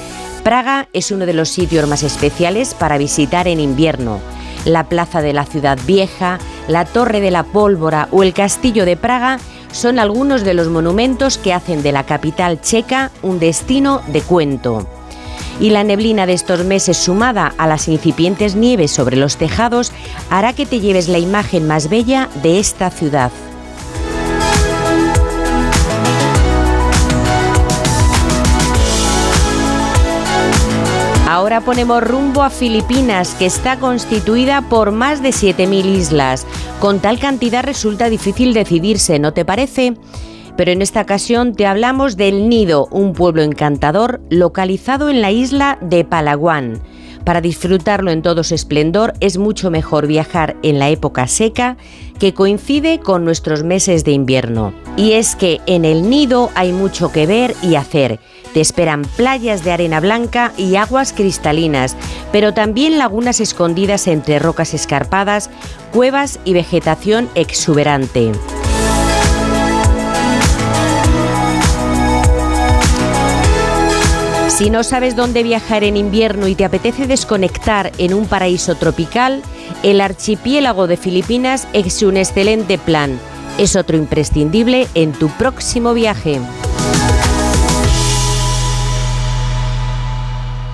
Praga es uno de los sitios más especiales para visitar en invierno. La plaza de la ciudad vieja, la torre de la pólvora o el castillo de Praga son algunos de los monumentos que hacen de la capital checa un destino de cuento. Y la neblina de estos meses sumada a las incipientes nieves sobre los tejados hará que te lleves la imagen más bella de esta ciudad. Ahora ponemos rumbo a Filipinas, que está constituida por más de 7.000 islas. Con tal cantidad resulta difícil decidirse, ¿no te parece? Pero en esta ocasión te hablamos del Nido, un pueblo encantador localizado en la isla de Palawan. Para disfrutarlo en todo su esplendor es mucho mejor viajar en la época seca que coincide con nuestros meses de invierno. Y es que en el nido hay mucho que ver y hacer. Te esperan playas de arena blanca y aguas cristalinas, pero también lagunas escondidas entre rocas escarpadas, cuevas y vegetación exuberante. Si no sabes dónde viajar en invierno y te apetece desconectar en un paraíso tropical, el archipiélago de Filipinas es un excelente plan. Es otro imprescindible en tu próximo viaje.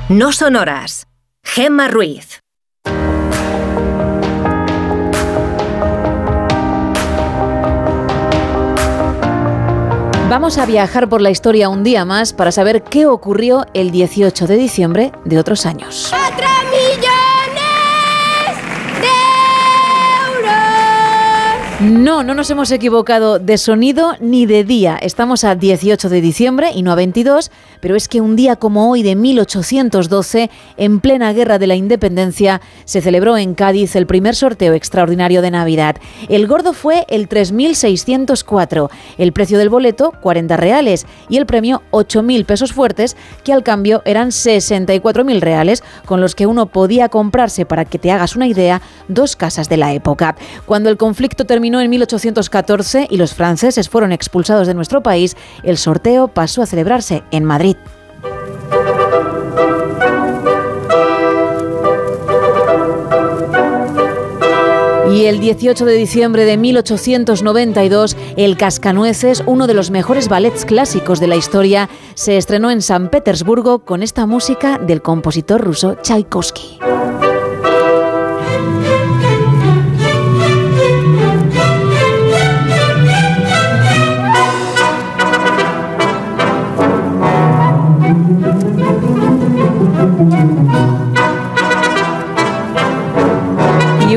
No son horas. Gemma Ruiz. Vamos a viajar por la historia un día más para saber qué ocurrió el 18 de diciembre de otros años. No, no nos hemos equivocado de sonido ni de día. Estamos a 18 de diciembre y no a 22, pero es que un día como hoy de 1812, en plena guerra de la independencia, se celebró en Cádiz el primer sorteo extraordinario de Navidad. El gordo fue el 3604, el precio del boleto 40 reales y el premio 8000 pesos fuertes, que al cambio eran 64.000 reales, con los que uno podía comprarse, para que te hagas una idea, dos casas de la época. Cuando el conflicto terminó en 1814 y los franceses fueron expulsados de nuestro país, el sorteo pasó a celebrarse en Madrid. Y el 18 de diciembre de 1892, El Cascanueces, uno de los mejores ballets clásicos de la historia, se estrenó en San Petersburgo con esta música del compositor ruso Tchaikovsky.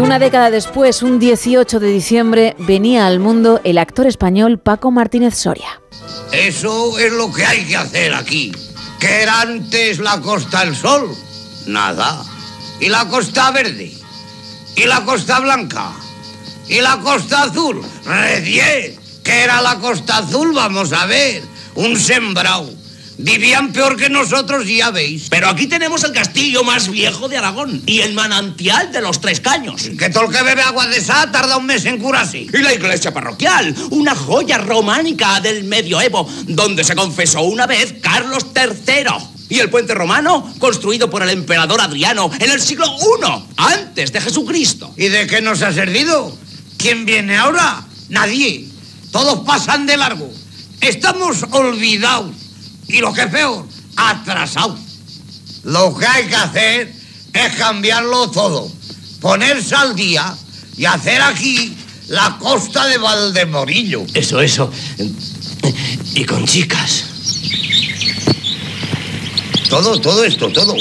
Una década después, un 18 de diciembre, venía al mundo el actor español Paco Martínez Soria. Eso es lo que hay que hacer aquí. ¿Qué era antes la Costa del Sol? Nada. ¿Y la Costa Verde? ¿Y la Costa Blanca? ¿Y la Costa Azul? Recién. ¿Qué era la Costa Azul? Vamos a ver. Un sembrado Vivían peor que nosotros, ya veis. Pero aquí tenemos el castillo más viejo de Aragón y el manantial de los Tres Caños. Que todo el que bebe agua de esa tarda un mes en curarse. Y la iglesia parroquial, una joya románica del medioevo, donde se confesó una vez Carlos III. Y el puente romano, construido por el emperador Adriano en el siglo I, antes de Jesucristo. ¿Y de qué nos ha servido? ¿Quién viene ahora? Nadie. Todos pasan de largo. Estamos olvidados y lo que es peor, atrasado. Lo que hay que hacer es cambiarlo todo, ponerse al día y hacer aquí la costa de Valdemorillo. Eso, eso. Y con chicas. Todo, todo esto, todo.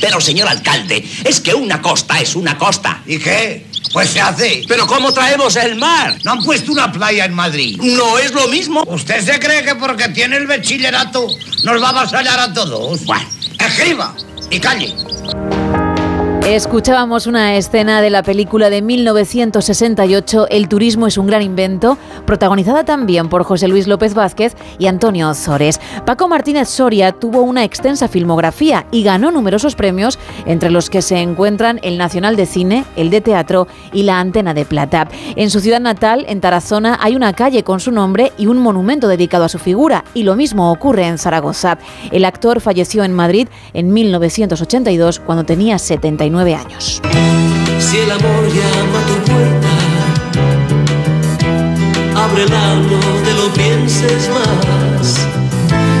Pero, señor alcalde, es que una costa es una costa. ¿Y qué? Pues se hace. Pero ¿cómo traemos el mar? No han puesto una playa en Madrid. No es lo mismo. ¿Usted se cree que porque tiene el bachillerato nos va a vasallar a todos? Bueno, escriba y calle. Escuchábamos una escena de la película de 1968 El turismo es un gran invento, protagonizada también por José Luis López Vázquez y Antonio Ozores. Paco Martínez Soria tuvo una extensa filmografía y ganó numerosos premios, entre los que se encuentran el Nacional de Cine, el de Teatro y la Antena de Plata. En su ciudad natal, en Tarazona, hay una calle con su nombre y un monumento dedicado a su figura, y lo mismo ocurre en Zaragoza. El actor falleció en Madrid en 1982 cuando tenía 79 años. Si el amor llama a tu puerta, ábrela, no te lo pienses más.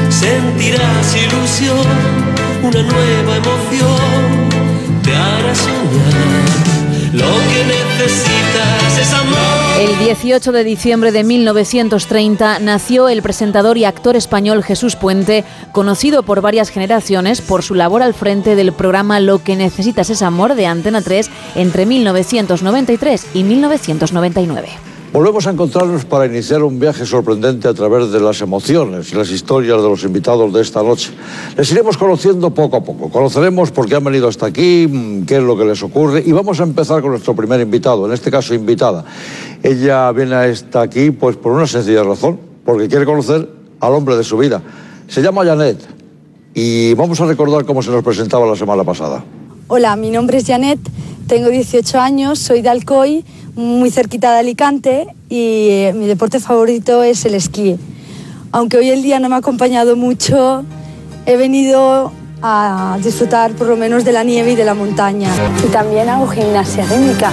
Sentirás ilusión, una nueva emoción, te hará soñar. Lo que necesitas es amor. El 18 de diciembre de 1930 nació el presentador y actor español Jesús Puente, conocido por varias generaciones por su labor al frente del programa Lo que necesitas es amor de Antena 3 entre 1993 y 1999. Volvemos a encontrarnos para iniciar un viaje sorprendente a través de las emociones y las historias de los invitados de esta noche. Les iremos conociendo poco a poco. Conoceremos por qué han venido hasta aquí, mm, qué es lo que les ocurre y vamos a empezar con nuestro primer invitado, en este caso invitada. Ella viene hasta aquí pues por una sencilla razón, porque quiere conocer al hombre de su vida. Se llama Janet y vamos a recordar cómo se nos presentaba la semana pasada. Hola, mi nombre es Janet, tengo 18 años, soy de Alcoy muy cerquita de Alicante y eh, mi deporte favorito es el esquí. Aunque hoy en día no me ha acompañado mucho, he venido a disfrutar por lo menos de la nieve y de la montaña. Y también hago gimnasia rítmica.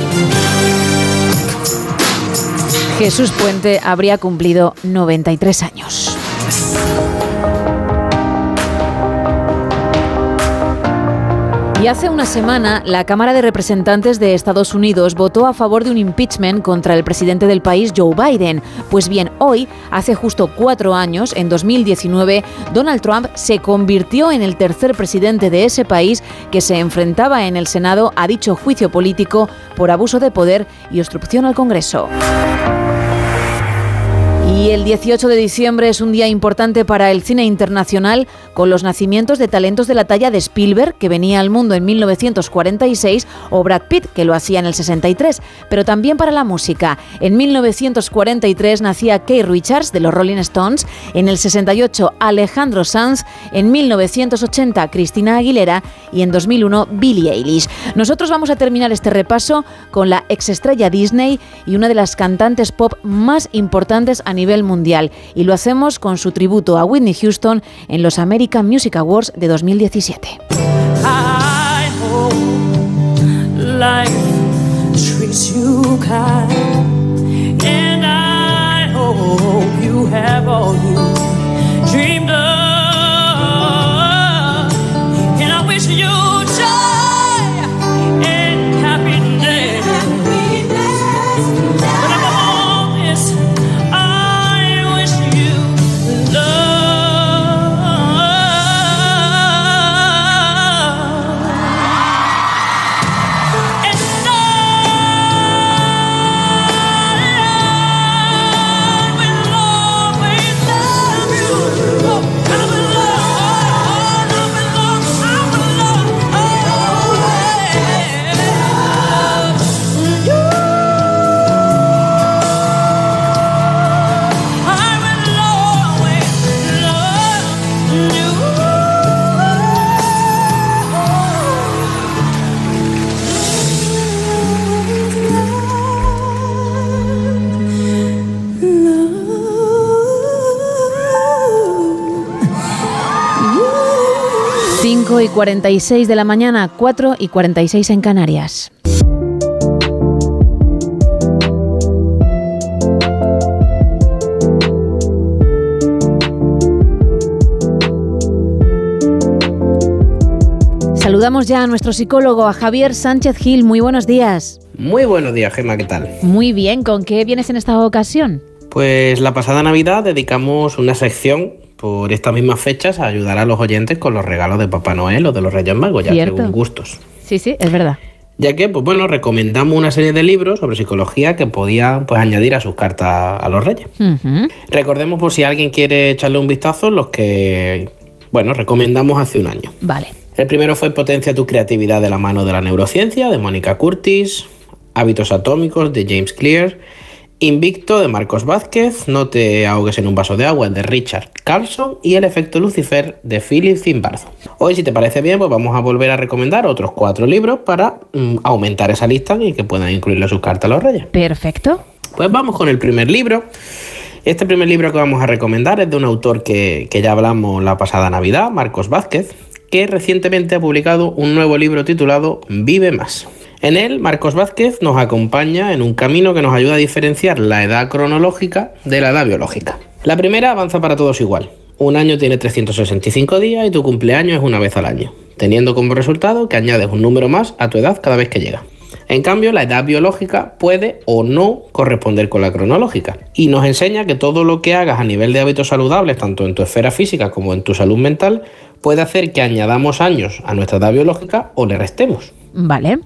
Jesús Puente habría cumplido 93 años. Y hace una semana, la Cámara de Representantes de Estados Unidos votó a favor de un impeachment contra el presidente del país, Joe Biden. Pues bien, hoy, hace justo cuatro años, en 2019, Donald Trump se convirtió en el tercer presidente de ese país que se enfrentaba en el Senado a dicho juicio político por abuso de poder y obstrucción al Congreso. Y el 18 de diciembre es un día importante para el cine internacional con los nacimientos de talentos de la talla de Spielberg, que venía al mundo en 1946, o Brad Pitt, que lo hacía en el 63, pero también para la música. En 1943 nacía Kay Richards de los Rolling Stones, en el 68 Alejandro Sanz, en 1980 Cristina Aguilera y en 2001 Billie Eilish. Nosotros vamos a terminar este repaso con la exestrella Disney y una de las cantantes pop más importantes a nivel mundial y lo hacemos con su tributo a Whitney Houston en los American Music Awards de 2017. I 5 y 46 de la mañana, 4 y 46 en Canarias. Saludamos ya a nuestro psicólogo, a Javier Sánchez Gil. Muy buenos días. Muy buenos días, Gemma, ¿qué tal? Muy bien, ¿con qué vienes en esta ocasión? Pues la pasada Navidad dedicamos una sección por estas mismas fechas a ayudar a los oyentes con los regalos de Papá Noel o de los Reyes Magos, ya Cierto. según gustos. Sí, sí, es verdad. Ya que, pues bueno, recomendamos una serie de libros sobre psicología que podían pues, añadir a sus cartas a los Reyes. Recordemos por si alguien quiere echarle un vistazo los que, bueno, recomendamos hace un año. Vale. El primero fue Potencia tu creatividad de la mano de la neurociencia, de Mónica Curtis, Hábitos atómicos, de James Clear, Invicto, de Marcos Vázquez, No te ahogues en un vaso de agua, de Richard Carlson, y El efecto Lucifer, de Philip Zimbardo. Hoy, si te parece bien, pues vamos a volver a recomendar otros cuatro libros para mm, aumentar esa lista y que puedan incluirle sus cartas a los reyes. Perfecto. Pues vamos con el primer libro. Este primer libro que vamos a recomendar es de un autor que, que ya hablamos la pasada Navidad, Marcos Vázquez, que recientemente ha publicado un nuevo libro titulado Vive más. En él, Marcos Vázquez nos acompaña en un camino que nos ayuda a diferenciar la edad cronológica de la edad biológica. La primera avanza para todos igual. Un año tiene 365 días y tu cumpleaños es una vez al año, teniendo como resultado que añades un número más a tu edad cada vez que llega. En cambio, la edad biológica puede o no corresponder con la cronológica. Y nos enseña que todo lo que hagas a nivel de hábitos saludables, tanto en tu esfera física como en tu salud mental, puede hacer que añadamos años a nuestra edad biológica o le restemos. Vale.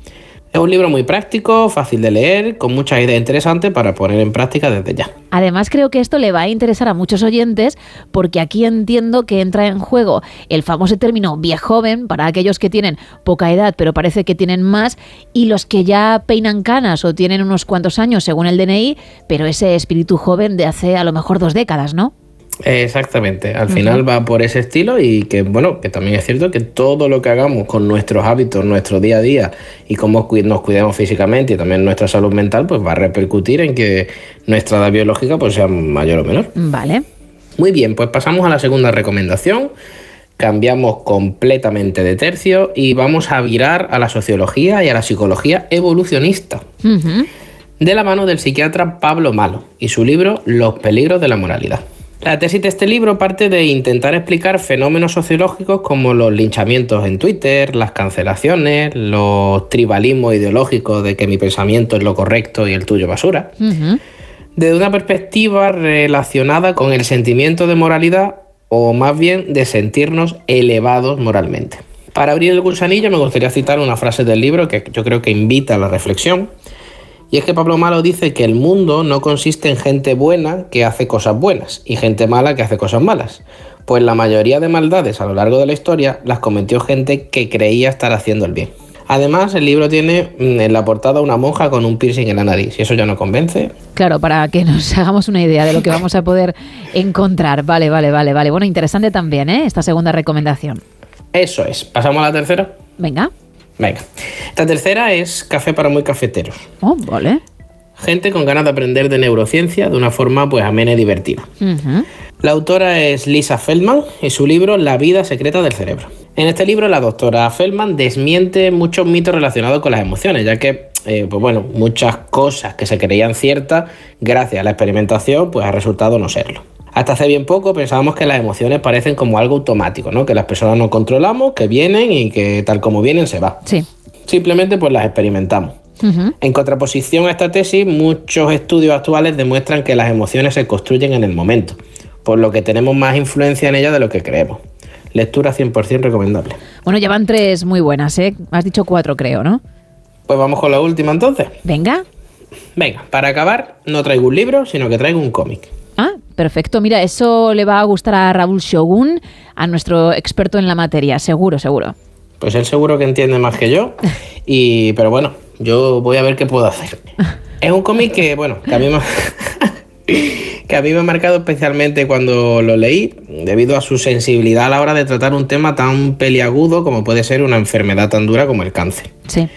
Es un libro muy práctico, fácil de leer, con muchas ideas interesantes para poner en práctica desde ya. Además, creo que esto le va a interesar a muchos oyentes porque aquí entiendo que entra en juego el famoso término viejoven para aquellos que tienen poca edad pero parece que tienen más y los que ya peinan canas o tienen unos cuantos años según el DNI, pero ese espíritu joven de hace a lo mejor dos décadas, ¿no? Exactamente, al final va por ese estilo y que bueno, que también es cierto que todo lo que hagamos con nuestros hábitos, nuestro día a día y cómo nos cuidamos físicamente y también nuestra salud mental, pues va a repercutir en que nuestra edad biológica pues sea mayor o menor. Vale. Muy bien, pues pasamos a la segunda recomendación. Cambiamos completamente de tercio y vamos a virar a la sociología y a la psicología evolucionista, de la mano del psiquiatra Pablo Malo y su libro Los peligros de la moralidad. La tesis de este libro parte de intentar explicar fenómenos sociológicos como los linchamientos en Twitter, las cancelaciones, los tribalismos ideológicos de que mi pensamiento es lo correcto y el tuyo basura, desde una perspectiva relacionada con el sentimiento de moralidad o más bien de sentirnos elevados moralmente. Para abrir el gusanillo me gustaría citar una frase del libro que yo creo que invita a la reflexión. Y es que Pablo Malo dice que el mundo no consiste en gente buena que hace cosas buenas y gente mala que hace cosas malas. Pues la mayoría de maldades a lo largo de la historia las cometió gente que creía estar haciendo el bien. Además, el libro tiene mm, en la portada una monja con un piercing en la nariz. Y eso ya no convence. Claro, para que nos hagamos una idea de lo que vamos a poder encontrar. Vale, vale, vale, vale. Bueno, interesante también, ¿eh? Esta segunda recomendación. Eso es. ¿Pasamos a la tercera? Venga. Venga. La tercera es Café para muy cafeteros. Oh, vale. Gente con ganas de aprender de neurociencia de una forma pues amena y divertida. La autora es Lisa Feldman y su libro La vida secreta del cerebro. En este libro la doctora Feldman desmiente muchos mitos relacionados con las emociones, ya que eh, pues bueno, muchas cosas que se creían ciertas gracias a la experimentación pues ha resultado no serlo. Hasta hace bien poco pensábamos que las emociones parecen como algo automático, ¿no? Que las personas no controlamos, que vienen y que tal como vienen se va. Sí. Simplemente pues las experimentamos. En contraposición a esta tesis, muchos estudios actuales demuestran que las emociones se construyen en el momento, por lo que tenemos más influencia en ellas de lo que creemos. Lectura 100% recomendable. Bueno, ya van tres muy buenas, ¿eh? Has dicho cuatro, creo, ¿no? Pues vamos con la última entonces. Venga. Venga, para acabar, no traigo un libro, sino que traigo un cómic. Perfecto. Mira, eso le va a gustar a Raúl Shogun, a nuestro experto en la materia. Seguro, seguro. Pues él seguro que entiende más que yo. Y, pero bueno, yo voy a ver qué puedo hacer. Es un cómic que, bueno, que a mí me, que a mí me ha marcado especialmente cuando lo leí, debido a su sensibilidad a la hora de tratar un tema tan peliagudo como puede ser una enfermedad tan dura como el cáncer. Sí.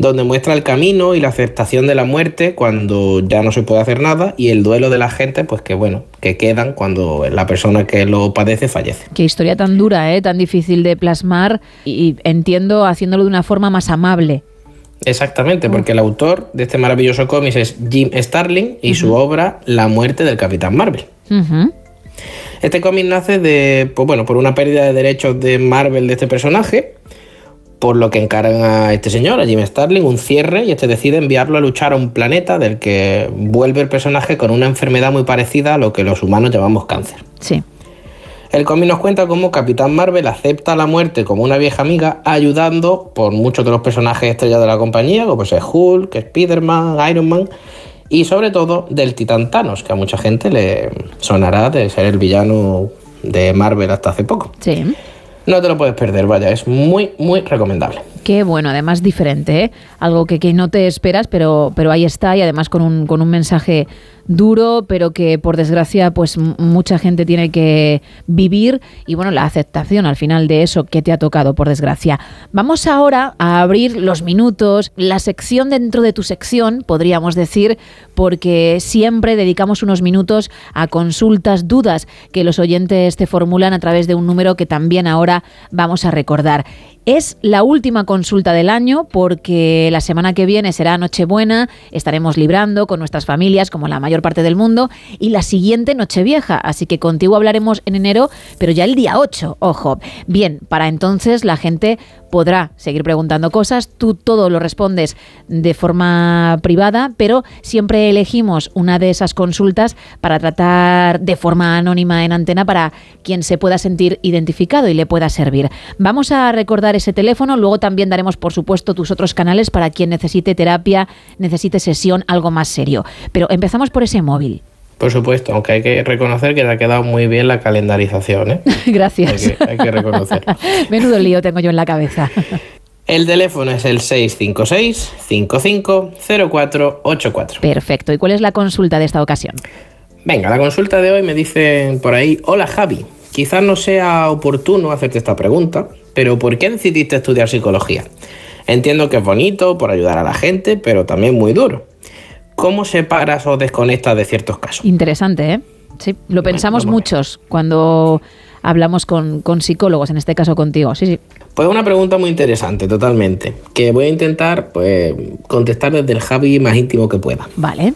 Donde muestra el camino y la aceptación de la muerte cuando ya no se puede hacer nada y el duelo de la gente, pues que bueno, que quedan cuando la persona que lo padece fallece. Qué historia tan dura, ¿eh? Tan difícil de plasmar y entiendo haciéndolo de una forma más amable. Exactamente, porque el autor de este maravilloso cómic es Jim Starlin y su obra La muerte del Capitán Marvel. Este cómic nace de, pues bueno, por una pérdida de derechos de Marvel de este personaje, por lo que encargan a este señor, a Jim Starlin, un cierre y este decide enviarlo a luchar a un planeta del que vuelve el personaje con una enfermedad muy parecida a lo que los humanos llamamos cáncer. Sí. El cómic nos cuenta cómo Capitán Marvel acepta la muerte como una vieja amiga, ayudando por muchos de los personajes estrellas de la compañía, como es Hulk, Spider-Man, Iron Man, y sobre todo del Titán Thanos, que a mucha gente le sonará de ser el villano de Marvel hasta hace poco. Sí. No te lo puedes perder, vaya, es muy, muy recomendable. Qué bueno, además diferente, ¿eh? Algo que, que no te esperas, pero, pero ahí está y además con un, con un mensaje duro, pero que por desgracia pues mucha gente tiene que vivir y bueno, la aceptación al final de eso que te ha tocado por desgracia. Vamos ahora a abrir los minutos, la sección dentro de tu sección, podríamos decir, porque siempre dedicamos unos minutos a consultas, dudas que los oyentes te formulan a través de un número que también ahora vamos a recordar. Es la última consulta del año porque la semana que viene será Nochebuena, estaremos librando con nuestras familias como la mayor parte del mundo y la siguiente Nochevieja, así que contigo hablaremos en enero, pero ya el día 8, ojo. Bien, para entonces la gente podrá seguir preguntando cosas, tú todo lo respondes de forma privada, pero siempre elegimos una de esas consultas para tratar de forma anónima en antena para quien se pueda sentir identificado y le pueda servir. Vamos a recordar ese teléfono, luego también daremos por supuesto tus otros canales para quien necesite terapia, necesite sesión, algo más serio. Pero empezamos por ese móvil. Por supuesto, aunque hay que reconocer que te ha quedado muy bien la calendarización, ¿eh? Gracias. Hay que, hay que reconocer. Menudo lío tengo yo en la cabeza. El teléfono es el 656 55 0484. Perfecto. ¿Y cuál es la consulta de esta ocasión? Venga, la consulta de hoy me dicen por ahí, hola Javi, quizás no sea oportuno hacerte esta pregunta, pero ¿por qué decidiste estudiar psicología? Entiendo que es bonito por ayudar a la gente, pero también muy duro. ¿Cómo separas o desconectas de ciertos casos? Interesante, ¿eh? Sí, lo pensamos muchos cuando hablamos con, con psicólogos, en este caso contigo. Sí, sí. Pues una pregunta muy interesante, totalmente, que voy a intentar pues, contestar desde el Javi más íntimo que pueda. Vale.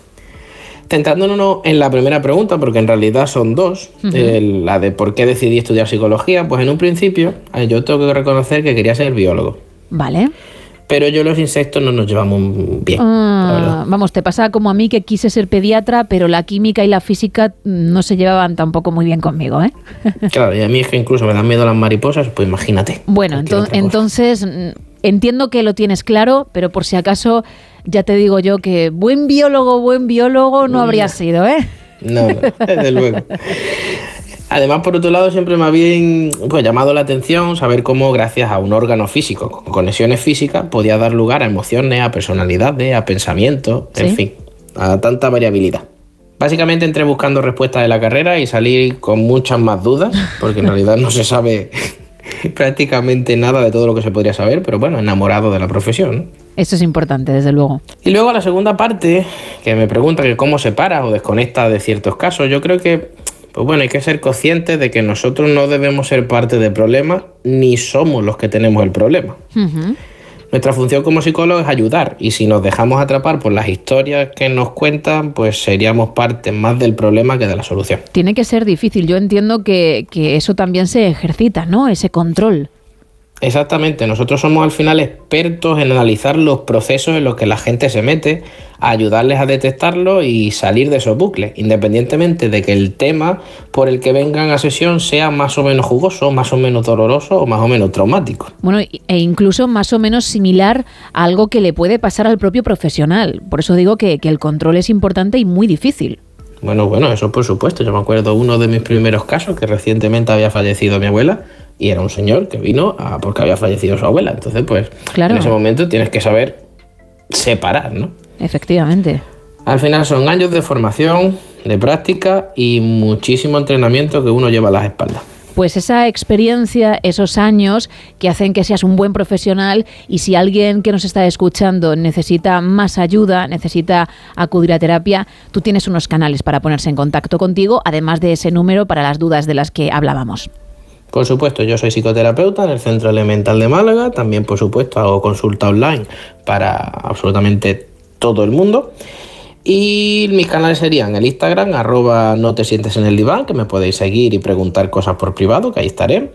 Centrándonos en la primera pregunta, porque en realidad son dos, eh, la de por qué decidí estudiar psicología, pues en un principio eh, yo tengo que reconocer que quería ser biólogo, Vale. Pero yo los insectos no nos llevamos bien. Ah, vamos, te pasa como a mí que quise ser pediatra, pero la química y la física mm, no se llevaban tampoco muy bien conmigo, ¿eh? Claro, y a mí es que incluso me dan miedo las mariposas, pues imagínate. Bueno, ento- entonces mm, entiendo que lo tienes claro, pero por si acaso ya te digo yo que buen biólogo, buen biólogo no habría sido, ¿eh? No, no, desde luego. Además, por otro lado, siempre me había pues, llamado la atención saber cómo, gracias a un órgano físico con conexiones físicas, podía dar lugar a emociones, a personalidades, a pensamientos, en fin, a tanta variabilidad. Básicamente entré buscando respuestas de la carrera y salí con muchas más dudas, porque en realidad no se sabe prácticamente nada de todo lo que se podría saber, pero bueno, enamorado de la profesión. Eso es importante, desde luego. Y luego la segunda parte, que me pregunta que cómo se para o desconecta de ciertos casos, yo creo que, pues bueno, hay que ser conscientes de que nosotros no debemos ser parte del problema, ni somos los que tenemos el problema. Nuestra función como psicólogo es ayudar, y si nos dejamos atrapar por las historias que nos cuentan, pues seríamos parte más del problema que de la solución. Tiene que ser difícil. Yo entiendo que, que eso también se ejercita, ¿no? Ese control. Exactamente, nosotros somos al final expertos en analizar los procesos en los que la gente se mete, a ayudarles a detectarlo y salir de esos bucles, independientemente de que el tema por el que vengan a sesión sea más o menos jugoso, más o menos doloroso o más o menos traumático. Bueno, e incluso más o menos similar a algo que le puede pasar al propio profesional. Por eso digo que, que el control es importante y muy difícil. Bueno, bueno, eso por supuesto. Yo me acuerdo uno de mis primeros casos que recientemente había fallecido mi abuela y era un señor que vino a- porque había fallecido su abuela. Entonces, pues, Claro. en ese momento tienes que saber separar, ¿no? Efectivamente. Al final son años de formación, de práctica y muchísimo entrenamiento que uno lleva a las espaldas. Pues esa experiencia, esos años que hacen que seas un buen profesional y si alguien que nos está escuchando necesita más ayuda, necesita acudir a terapia, tú tienes unos canales para ponerse en contacto contigo, además de ese número para las dudas de las que hablábamos. Por supuesto, yo soy psicoterapeuta en el Centro Elemental de Málaga. También, por supuesto, hago consulta online para absolutamente todo el mundo. Y mis canales serían el Instagram, arroba no te sientes en el diván, que me podéis seguir y preguntar cosas por privado, que ahí estaré.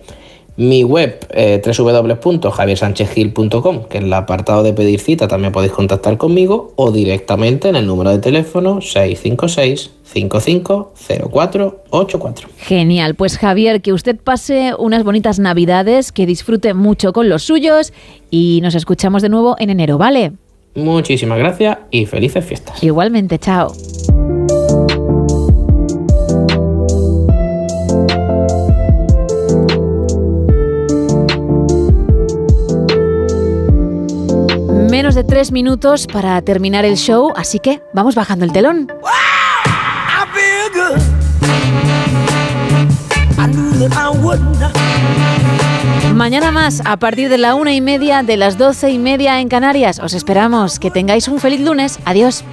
Mi web, eh, www.javiersanchezgil.com, que en el apartado de pedir cita también podéis contactar conmigo, o directamente en el número de teléfono 656 550484. Genial, pues Javier, que usted pase unas bonitas navidades, que disfrute mucho con los suyos y nos escuchamos de nuevo en enero, ¿vale? Muchísimas gracias y felices fiestas. Igualmente, chao. Menos de tres minutos para terminar el show, así que vamos bajando el telón. Mañana más, a partir de la una y media, de las doce y media en Canarias. Os esperamos. Que tengáis un feliz lunes. Adiós.